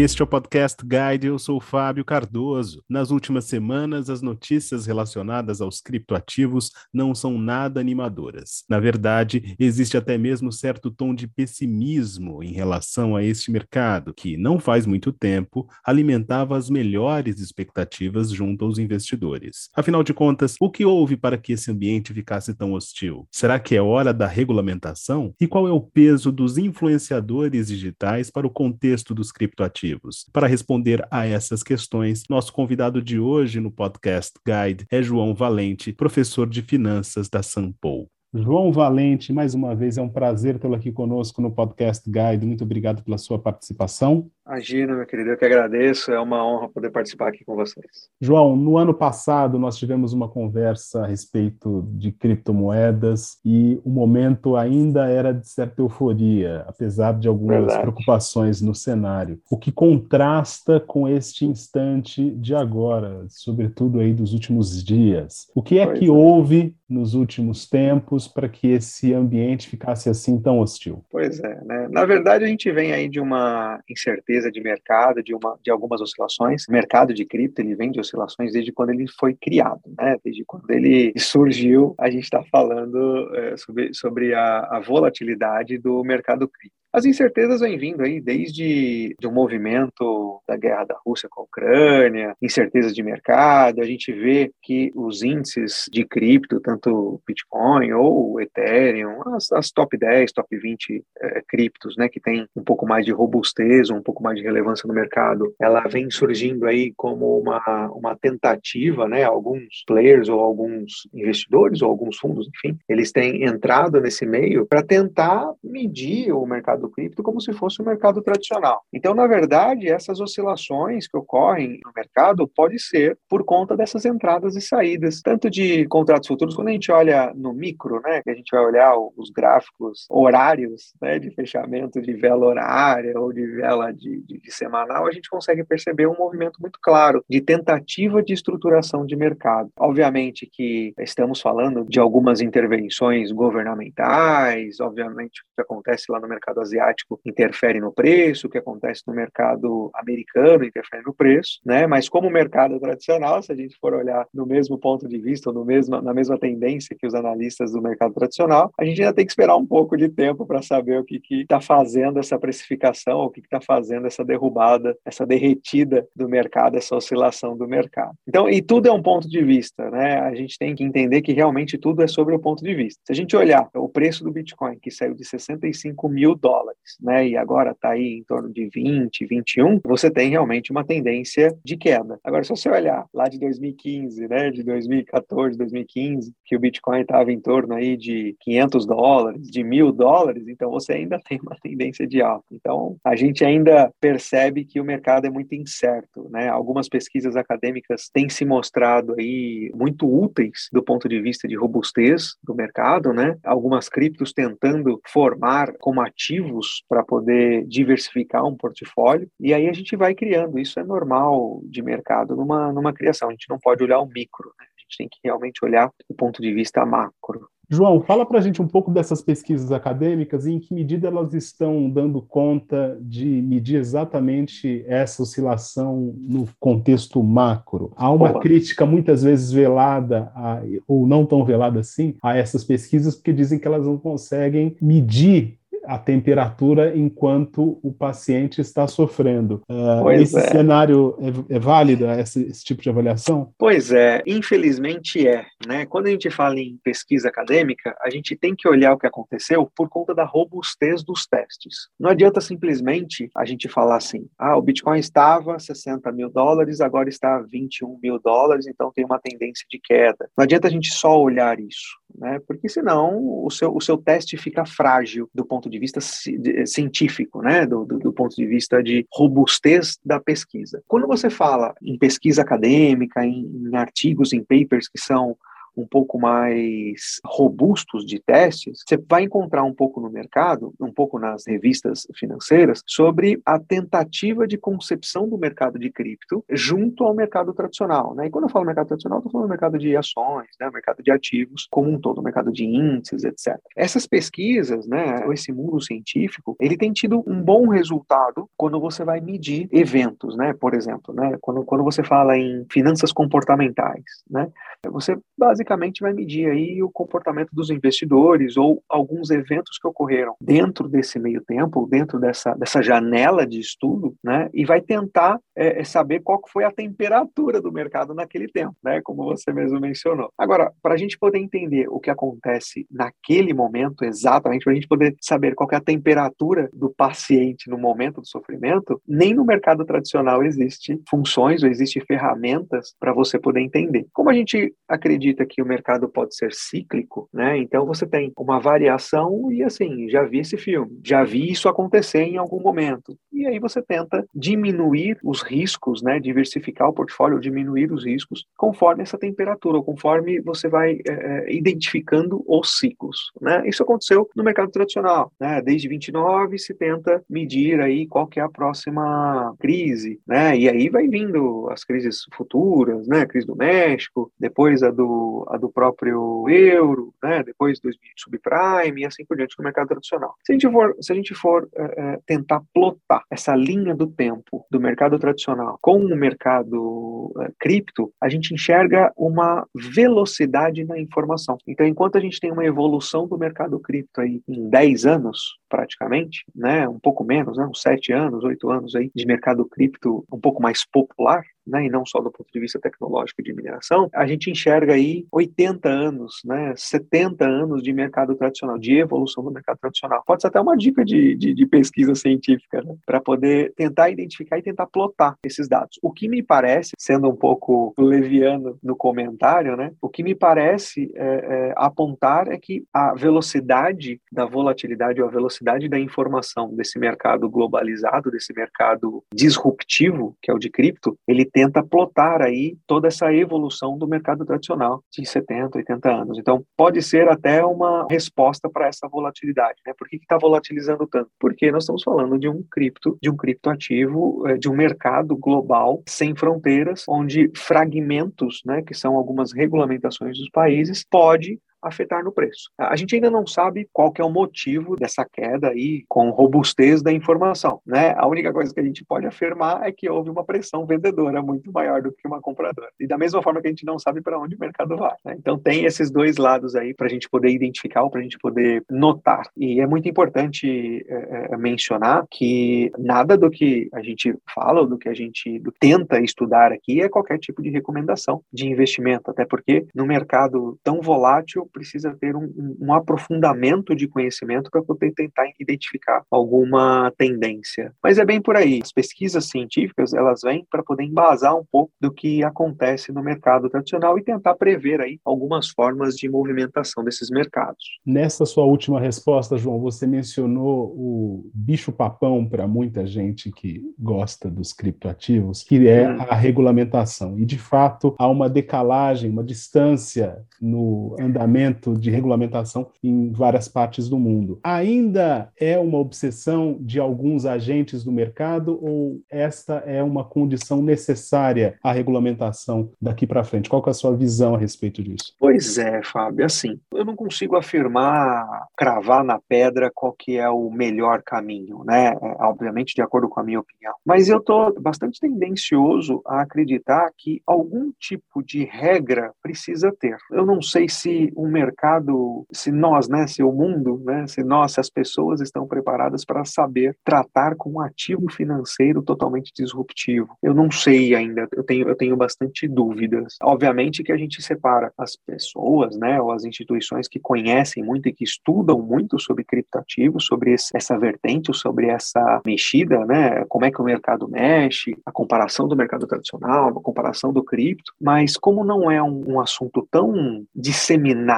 Este é o Podcast Guide, eu sou o Fábio Cardoso. Nas últimas semanas, as notícias relacionadas aos criptoativos não são nada animadoras. Na verdade, existe até mesmo certo tom de pessimismo em relação a este mercado, que, não faz muito tempo, alimentava as melhores expectativas junto aos investidores. Afinal de contas, o que houve para que esse ambiente ficasse tão hostil? Será que é hora da regulamentação? E qual é o peso dos influenciadores digitais para o contexto dos criptoativos? Para responder a essas questões, nosso convidado de hoje no podcast Guide é João Valente, professor de finanças da Sampo. João Valente, mais uma vez é um prazer tê-lo aqui conosco no podcast Guide. Muito obrigado pela sua participação. Imagina, meu querido, eu que agradeço. É uma honra poder participar aqui com vocês. João, no ano passado nós tivemos uma conversa a respeito de criptomoedas e o momento ainda era de certa euforia, apesar de algumas Verdade. preocupações no cenário. O que contrasta com este instante de agora, sobretudo aí dos últimos dias. O que é pois que é. houve nos últimos tempos para que esse ambiente ficasse assim tão hostil? Pois é, né? Na verdade, a gente vem aí de uma incerteza de mercado, de, uma, de algumas oscilações. O mercado de cripto ele vem de oscilações desde quando ele foi criado, né? Desde quando ele surgiu, a gente está falando é, sobre, sobre a, a volatilidade do mercado cripto. As incertezas vêm vindo aí desde de um movimento da guerra da Rússia com a Ucrânia, incertezas de mercado. A gente vê que os índices de cripto, tanto Bitcoin ou Ethereum, as, as top 10, top 20 é, criptos, né, que tem um pouco mais de robustez, um pouco mais de relevância no mercado, ela vem surgindo aí como uma, uma tentativa, né, alguns players ou alguns investidores ou alguns fundos, enfim, eles têm entrado nesse meio para tentar medir o mercado mercado cripto como se fosse um mercado tradicional. Então, na verdade, essas oscilações que ocorrem no mercado pode ser por conta dessas entradas e saídas, tanto de contratos futuros, quando a gente olha no micro, né, que a gente vai olhar os gráficos horários, né, de fechamento de vela horária ou de vela de, de, de semanal, a gente consegue perceber um movimento muito claro de tentativa de estruturação de mercado. Obviamente que estamos falando de algumas intervenções governamentais, obviamente o que acontece lá no mercado asiático interfere no preço, o que acontece no mercado americano interfere no preço, né? Mas como o mercado tradicional, se a gente for olhar no mesmo ponto de vista, ou no mesmo, na mesma tendência que os analistas do mercado tradicional, a gente ainda tem que esperar um pouco de tempo para saber o que está fazendo essa precificação, o que está fazendo essa derrubada, essa derretida do mercado, essa oscilação do mercado. Então, e tudo é um ponto de vista, né? A gente tem que entender que realmente tudo é sobre o ponto de vista. Se a gente olhar o preço do Bitcoin, que saiu de 65 mil dólares dólares, né? E agora está aí em torno de 20, 21, você tem realmente uma tendência de queda. Agora, se você olhar lá de 2015, né? De 2014, 2015, que o Bitcoin estava em torno aí de 500 dólares, de mil dólares, então você ainda tem uma tendência de alta. Então, a gente ainda percebe que o mercado é muito incerto, né? Algumas pesquisas acadêmicas têm se mostrado aí muito úteis do ponto de vista de robustez do mercado, né? Algumas criptos tentando formar como ativo ativos para poder diversificar um portfólio, e aí a gente vai criando. Isso é normal de mercado numa, numa criação. A gente não pode olhar o micro, né? a gente tem que realmente olhar do ponto de vista macro. João, fala para a gente um pouco dessas pesquisas acadêmicas e em que medida elas estão dando conta de medir exatamente essa oscilação no contexto macro. Há uma Opa. crítica muitas vezes velada, a, ou não tão velada assim, a essas pesquisas, porque dizem que elas não conseguem medir a temperatura enquanto o paciente está sofrendo. Uh, esse é. cenário é, é válido, esse, esse, tipo de avaliação? Pois é, infelizmente é. Né? Quando a gente fala em pesquisa acadêmica, a gente tem que olhar o que aconteceu por conta da robustez dos testes. Não adianta simplesmente a gente falar assim, ah, o Bitcoin estava 60 mil dólares, agora está 21 mil dólares, então tem uma tendência de queda. Não adianta a gente só olhar isso né? Porque senão o seu, o seu teste fica frágil do ponto de vista científico, né? Do, do, do, ponto de vista de robustez da pesquisa. Quando você fala em pesquisa acadêmica, em, em artigos, em papers que são um pouco mais robustos de testes, você vai encontrar um pouco no mercado, um pouco nas revistas financeiras, sobre a tentativa de concepção do mercado de cripto junto ao mercado tradicional. Né? E quando eu falo mercado tradicional, estou falando do mercado de ações, né? mercado de ativos como um todo, mercado de índices, etc. Essas pesquisas, né, esse mundo científico, ele tem tido um bom resultado quando você vai medir eventos, né? Por exemplo, né? Quando, quando você fala em finanças comportamentais, né? Você basicamente vai medir aí o comportamento dos investidores ou alguns eventos que ocorreram dentro desse meio tempo, dentro dessa, dessa janela de estudo, né? E vai tentar é, é saber qual foi a temperatura do mercado naquele tempo, né? Como você mesmo mencionou. Agora, para a gente poder entender o que acontece naquele momento exatamente, para a gente poder saber qual é a temperatura do paciente no momento do sofrimento, nem no mercado tradicional existe funções ou existe ferramentas para você poder entender. Como a gente acredita que o mercado pode ser cíclico, né? Então você tem uma variação e assim, já vi esse filme, já vi isso acontecer em algum momento. E aí você tenta diminuir os riscos, né? Diversificar o portfólio, diminuir os riscos conforme essa temperatura, conforme você vai é, identificando os ciclos, né? Isso aconteceu no mercado tradicional, né? Desde 29 se tenta medir aí qual que é a próxima crise, né? E aí vai vindo as crises futuras, né? A crise do México, depois a do, a do próprio euro, né? Depois do subprime e assim por diante no mercado tradicional. Se a gente for, se a gente for é, é, tentar plotar essa linha do tempo do mercado tradicional com o mercado é, cripto, a gente enxerga uma velocidade na informação. Então, enquanto a gente tem uma evolução do mercado cripto aí em 10 anos, praticamente, né, um pouco menos, né, uns 7 anos, 8 anos aí de mercado cripto um pouco mais popular, né, e não só do ponto de vista tecnológico de mineração, a gente enxerga aí 80 anos, né, 70 anos de mercado tradicional, de evolução do mercado tradicional. Pode ser até uma dica de, de, de pesquisa científica, né, para poder tentar identificar e tentar plotar esses dados. O que me parece, sendo um pouco leviano no comentário, né, o que me parece é, é, apontar é que a velocidade da volatilidade ou a velocidade da informação desse mercado globalizado, desse mercado disruptivo, que é o de cripto, ele tenta plotar aí toda essa evolução do mercado tradicional de 70, 80 anos. Então, pode ser até uma resposta para essa volatilidade. Né? Por que está volatilizando tanto? Porque nós estamos falando de um cripto, de um criptoativo, eh, de um mercado global sem fronteiras, onde fragmentos, né, que são algumas regulamentações dos países, pode afetar no preço. A gente ainda não sabe qual é o motivo dessa queda aí com robustez da informação, né? A única coisa que a gente pode afirmar é que houve uma pressão vendedora muito maior do que uma compradora. E da mesma forma que a gente não sabe para onde o mercado vai. Né? Então tem esses dois lados aí para a gente poder identificar ou para a gente poder notar. E é muito importante é, é, mencionar que nada do que a gente fala ou do que a gente tenta estudar aqui é qualquer tipo de recomendação de investimento, até porque no mercado tão volátil precisa ter um, um aprofundamento de conhecimento para poder tentar identificar alguma tendência. Mas é bem por aí. As pesquisas científicas elas vêm para poder embasar um pouco do que acontece no mercado tradicional e tentar prever aí algumas formas de movimentação desses mercados. Nessa sua última resposta, João, você mencionou o bicho-papão para muita gente que gosta dos criptoativos, que é hum. a regulamentação. E de fato há uma decalagem, uma distância no andamento de regulamentação em várias partes do mundo. Ainda é uma obsessão de alguns agentes do mercado ou esta é uma condição necessária à regulamentação daqui para frente? Qual é a sua visão a respeito disso? Pois é, Fábio, assim, eu não consigo afirmar, cravar na pedra qual que é o melhor caminho, né? É, obviamente de acordo com a minha opinião. Mas eu estou bastante tendencioso a acreditar que algum tipo de regra precisa ter. Eu não sei se um mercado, se nós, né, se o mundo, né, se nós, se as pessoas estão preparadas para saber tratar com um ativo financeiro totalmente disruptivo. Eu não sei ainda, eu tenho, eu tenho bastante dúvidas. Obviamente que a gente separa as pessoas, né, ou as instituições que conhecem muito e que estudam muito sobre criptativos, sobre esse, essa vertente, sobre essa mexida, né, como é que o mercado mexe, a comparação do mercado tradicional, a comparação do cripto, mas como não é um, um assunto tão disseminado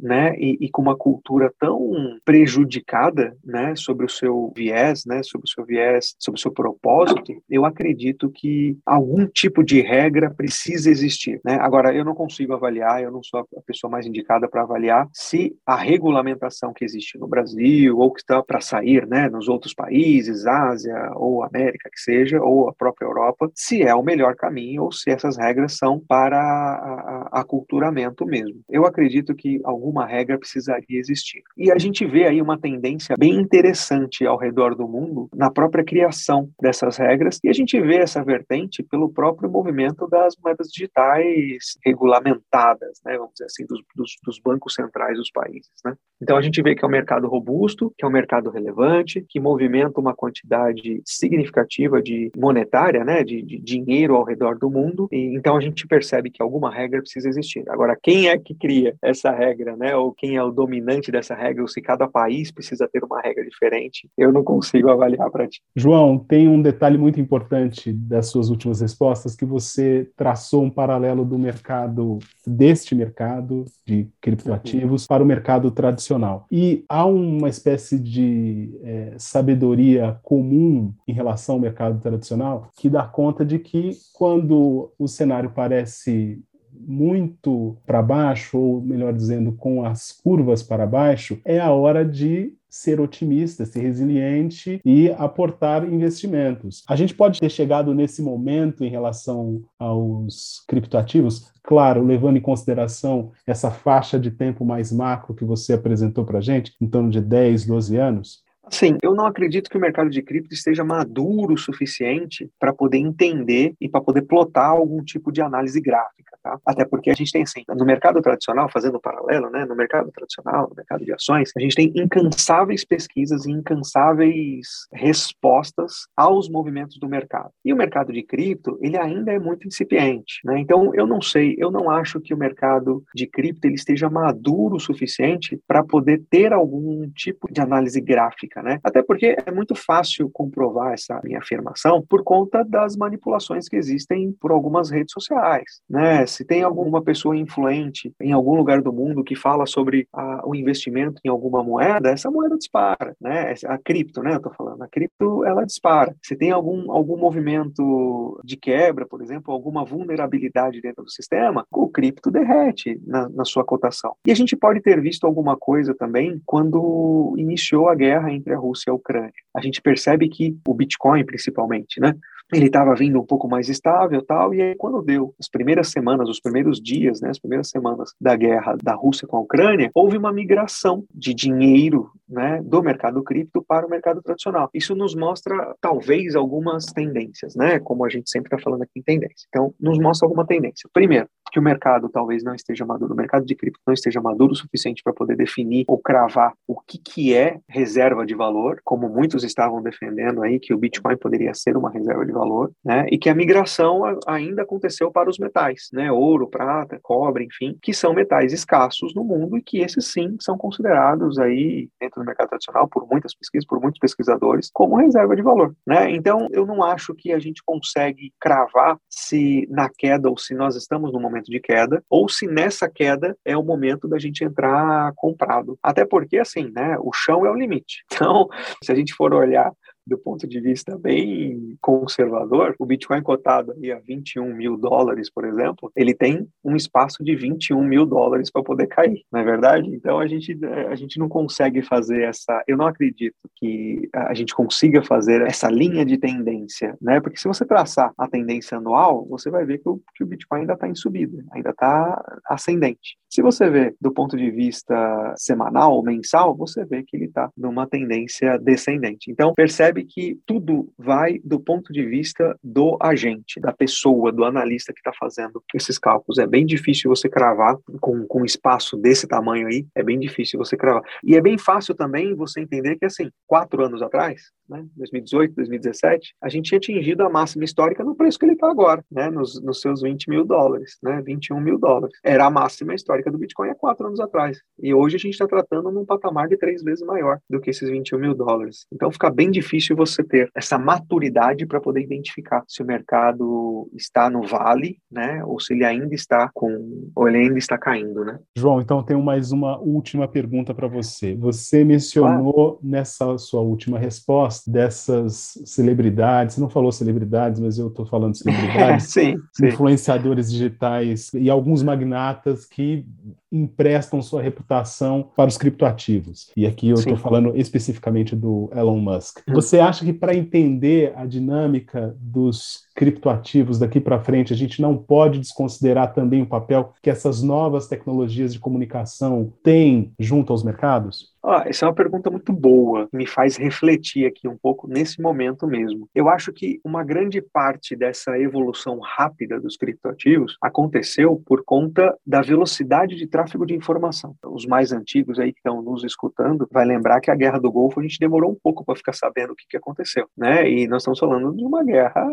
né, e, e, com uma cultura tão prejudicada, né, sobre o seu viés, né, sobre o seu viés, sobre o seu propósito, eu acredito que algum tipo de regra precisa existir, né? Agora eu não consigo avaliar, eu não sou a pessoa mais indicada para avaliar se a regulamentação que existe no Brasil ou que está para sair, né, nos outros países, Ásia ou América que seja, ou a própria Europa, se é o melhor caminho ou se essas regras são para aculturamento mesmo. Eu acredito que alguma regra precisaria existir. E a gente vê aí uma tendência bem interessante ao redor do mundo na própria criação dessas regras, e a gente vê essa vertente pelo próprio movimento das moedas digitais regulamentadas, né, vamos dizer assim, dos, dos, dos bancos centrais dos países. Né? Então a gente vê que é um mercado robusto, que é um mercado relevante, que movimenta uma quantidade significativa de monetária, né, de, de dinheiro ao redor do mundo, e então a gente percebe que alguma regra precisa existir. Agora, quem é que cria essa regra, né, ou quem é o dominante dessa regra, ou se cada país precisa ter uma regra diferente, eu não consigo avaliar para ti. João, tem um detalhe muito importante das suas últimas respostas, que você traçou um paralelo do mercado, deste mercado de criptoativos, uhum. para o mercado tradicional. E há uma espécie de é, sabedoria comum em relação ao mercado tradicional que dá conta de que quando o cenário parece muito para baixo, ou melhor dizendo, com as curvas para baixo, é a hora de ser otimista, ser resiliente e aportar investimentos. A gente pode ter chegado nesse momento em relação aos criptoativos, claro, levando em consideração essa faixa de tempo mais macro que você apresentou para a gente, em torno de 10, 12 anos? Sim, eu não acredito que o mercado de cripto esteja maduro o suficiente para poder entender e para poder plotar algum tipo de análise gráfica, tá? Até porque a gente tem assim, no mercado tradicional, fazendo um paralelo, né, no mercado tradicional, no mercado de ações, a gente tem incansáveis pesquisas e incansáveis respostas aos movimentos do mercado. E o mercado de cripto, ele ainda é muito incipiente, né? Então, eu não sei, eu não acho que o mercado de cripto ele esteja maduro o suficiente para poder ter algum tipo de análise gráfica né? Até porque é muito fácil comprovar essa minha afirmação por conta das manipulações que existem por algumas redes sociais, né? Se tem alguma pessoa influente em algum lugar do mundo que fala sobre a, o investimento em alguma moeda, essa moeda dispara, né? A cripto, né? Eu tô falando, a cripto ela dispara. Se tem algum algum movimento de quebra, por exemplo, alguma vulnerabilidade dentro do sistema, o cripto derrete na, na sua cotação. E a gente pode ter visto alguma coisa também quando iniciou a guerra entre a Rússia e a Ucrânia. A gente percebe que o Bitcoin, principalmente, né, ele estava vindo um pouco mais estável tal, e aí quando deu as primeiras semanas, os primeiros dias, né, as primeiras semanas da guerra da Rússia com a Ucrânia, houve uma migração de dinheiro né, do mercado cripto para o mercado tradicional. Isso nos mostra, talvez, algumas tendências, né, como a gente sempre está falando aqui em tendência. Então, nos mostra alguma tendência. Primeiro, que o mercado talvez não esteja maduro, o mercado de cripto não esteja maduro o suficiente para poder definir ou cravar o que, que é reserva de valor, como muitos estavam defendendo aí, que o Bitcoin poderia ser uma reserva de valor, né? E que a migração ainda aconteceu para os metais, né? Ouro, prata, cobre, enfim, que são metais escassos no mundo e que esses sim são considerados aí dentro do mercado tradicional por muitas pesquisas, por muitos pesquisadores, como reserva de valor, né? Então, eu não acho que a gente consegue cravar se na queda ou se nós estamos no momento de queda, ou se nessa queda é o momento da gente entrar comprado. Até porque, assim, né, o chão é o limite. Então, se a gente for olhar do ponto de vista bem conservador, o Bitcoin cotado aí a 21 mil dólares, por exemplo, ele tem um espaço de 21 mil dólares para poder cair, não é verdade? Então a gente, a gente não consegue fazer essa. Eu não acredito que a gente consiga fazer essa linha de tendência, né? Porque se você traçar a tendência anual, você vai ver que o, que o Bitcoin ainda está em subida, ainda está ascendente. Se você vê do ponto de vista semanal ou mensal, você vê que ele está numa tendência descendente. Então percebe percebe que tudo vai do ponto de vista do agente, da pessoa, do analista que está fazendo esses cálculos. É bem difícil você cravar com, com um espaço desse tamanho aí, é bem difícil você cravar. E é bem fácil também você entender que, assim, quatro anos atrás, né, 2018, 2017, a gente tinha atingido a máxima histórica no preço que ele está agora, né, nos, nos seus 20 mil dólares, né, 21 mil dólares. Era a máxima histórica do Bitcoin há quatro anos atrás. E hoje a gente está tratando num patamar de três vezes maior do que esses 21 mil dólares. Então fica bem difícil difícil você ter essa maturidade para poder identificar se o mercado está no vale, né, ou se ele ainda está com, ou ele ainda está caindo, né? João, então tenho mais uma última pergunta para você. Você mencionou nessa sua última resposta dessas celebridades, você não falou celebridades, mas eu estou falando celebridades, sim, sim. influenciadores digitais e alguns magnatas que emprestam sua reputação para os criptoativos. E aqui eu estou falando especificamente do Elon Musk. Hum. Você acha que para entender a dinâmica dos criptoativos daqui para frente, a gente não pode desconsiderar também o papel que essas novas tecnologias de comunicação têm junto aos mercados? Ah, essa é uma pergunta muito boa, me faz refletir aqui um pouco nesse momento mesmo. Eu acho que uma grande parte dessa evolução rápida dos criptoativos aconteceu por conta da velocidade de tráfego de informação. Os mais antigos aí que estão nos escutando vai lembrar que a Guerra do Golfo a gente demorou um pouco para ficar sabendo o que, que aconteceu, né? E nós estamos falando de uma guerra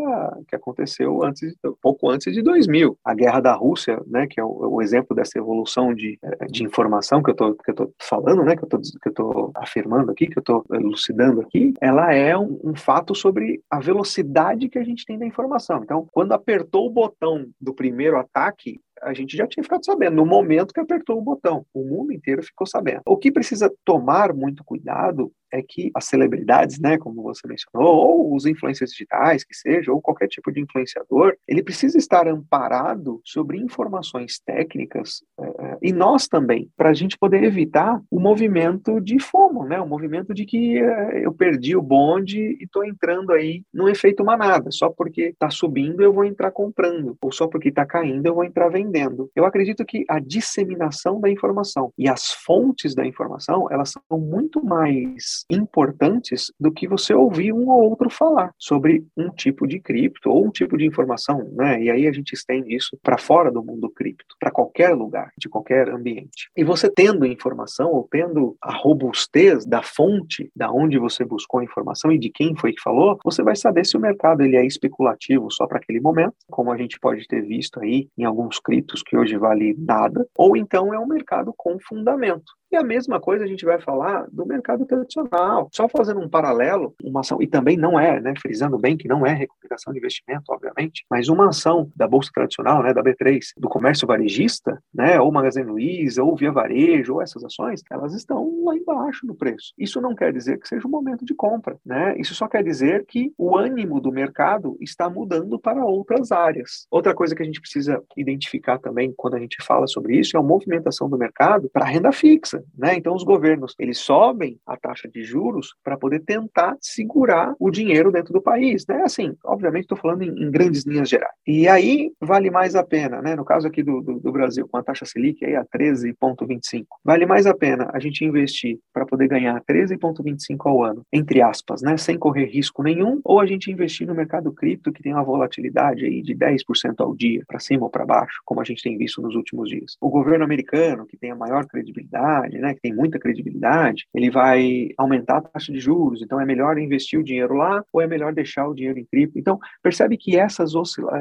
que aconteceu antes, pouco antes de 2000. A Guerra da Rússia, né, que é o, o exemplo dessa evolução de, de informação que eu estou falando, né, que eu estou que eu estou afirmando aqui, que eu estou elucidando aqui, ela é um, um, fato sobre a velocidade que a gente tem da informação. Então, quando apertou o botão do primeiro ataque, a gente já tinha ficado sabendo, no momento que apertou o botão. O mundo inteiro ficou sabendo. O que precisa tomar muito cuidado é que as celebridades, né, como você mencionou, ou os influencers digitais, que seja, ou qualquer tipo de influenciador, ele precisa estar amparado sobre informações técnicas é, é e nós também, para a gente poder evitar o movimento de FOMO, né, o movimento de que é, eu perdi o bonde e estou entrando aí no efeito manada, só porque está subindo eu vou entrar comprando, ou só porque está caindo eu vou entrar vendendo. Eu acredito que a disseminação da informação e as fontes da informação, elas são muito mais importantes do que você ouvir um ou outro falar sobre um tipo de cripto ou um tipo de informação, né? E aí a gente estende isso para fora do mundo cripto, para qualquer lugar, de qualquer ambiente. E você tendo informação ou tendo a robustez da fonte da onde você buscou a informação e de quem foi que falou, você vai saber se o mercado ele é especulativo só para aquele momento, como a gente pode ter visto aí em alguns criptos que hoje vale nada, ou então é um mercado com fundamento. E a mesma coisa a gente vai falar do mercado tradicional. Só fazendo um paralelo, uma ação, e também não é, né, frisando bem que não é recuperação de investimento, obviamente, mas uma ação da Bolsa Tradicional, né, da B3, do comércio varejista, né, ou Magazine Luiza, ou Via Varejo, ou essas ações, elas estão lá embaixo no preço. Isso não quer dizer que seja um momento de compra, né? Isso só quer dizer que o ânimo do mercado está mudando para outras áreas. Outra coisa que a gente precisa identificar também quando a gente fala sobre isso é a movimentação do mercado para renda fixa né? Então os governos eles sobem a taxa de juros para poder tentar segurar o dinheiro dentro do país, né? Assim, obviamente estou falando em, em, grandes linhas gerais. E aí vale mais a pena, né? No caso aqui do, do, do Brasil, com a taxa Selic aí a 13,25, vale mais a pena a gente investir para poder ganhar 13,25 ao ano, entre aspas, né? Sem correr risco nenhum, ou a gente investir no mercado cripto que tem uma volatilidade aí de 10% ao dia, para cima ou para baixo, como a gente tem visto nos últimos dias. O governo americano, que tem a maior credibilidade credibilidade, né, que tem muita credibilidade, ele vai aumentar a taxa de juros. Então, é melhor investir o dinheiro lá ou é melhor deixar o dinheiro em cripto? Então, percebe que essas,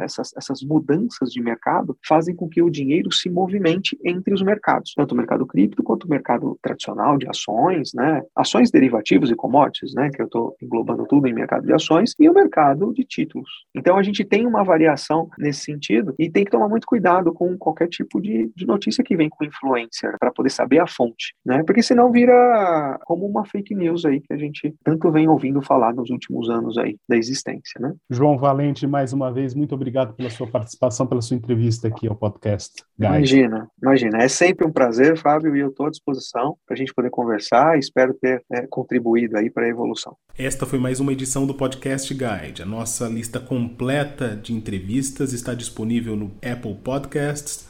essas, essas mudanças de mercado fazem com que o dinheiro se movimente entre os mercados, tanto o mercado cripto quanto o mercado tradicional de ações, né, ações derivativos e commodities, né, que eu estou englobando tudo em mercado de ações, e o mercado de títulos. Então, a gente tem uma variação nesse sentido e tem que tomar muito cuidado com qualquer tipo de, de notícia que vem com influencer para poder saber a fonte né? Porque senão vira como uma fake news aí que a gente tanto vem ouvindo falar nos últimos anos aí da existência, né? João Valente, mais uma vez, muito obrigado pela sua participação, pela sua entrevista aqui ao podcast. Guys. Imagina, imagina. É sempre um prazer, Fábio, e eu estou à disposição para a gente poder conversar e espero ter é, contribuído aí para a evolução. Esta foi mais uma edição do Podcast Guide. A nossa lista completa de entrevistas está disponível no Apple Podcasts,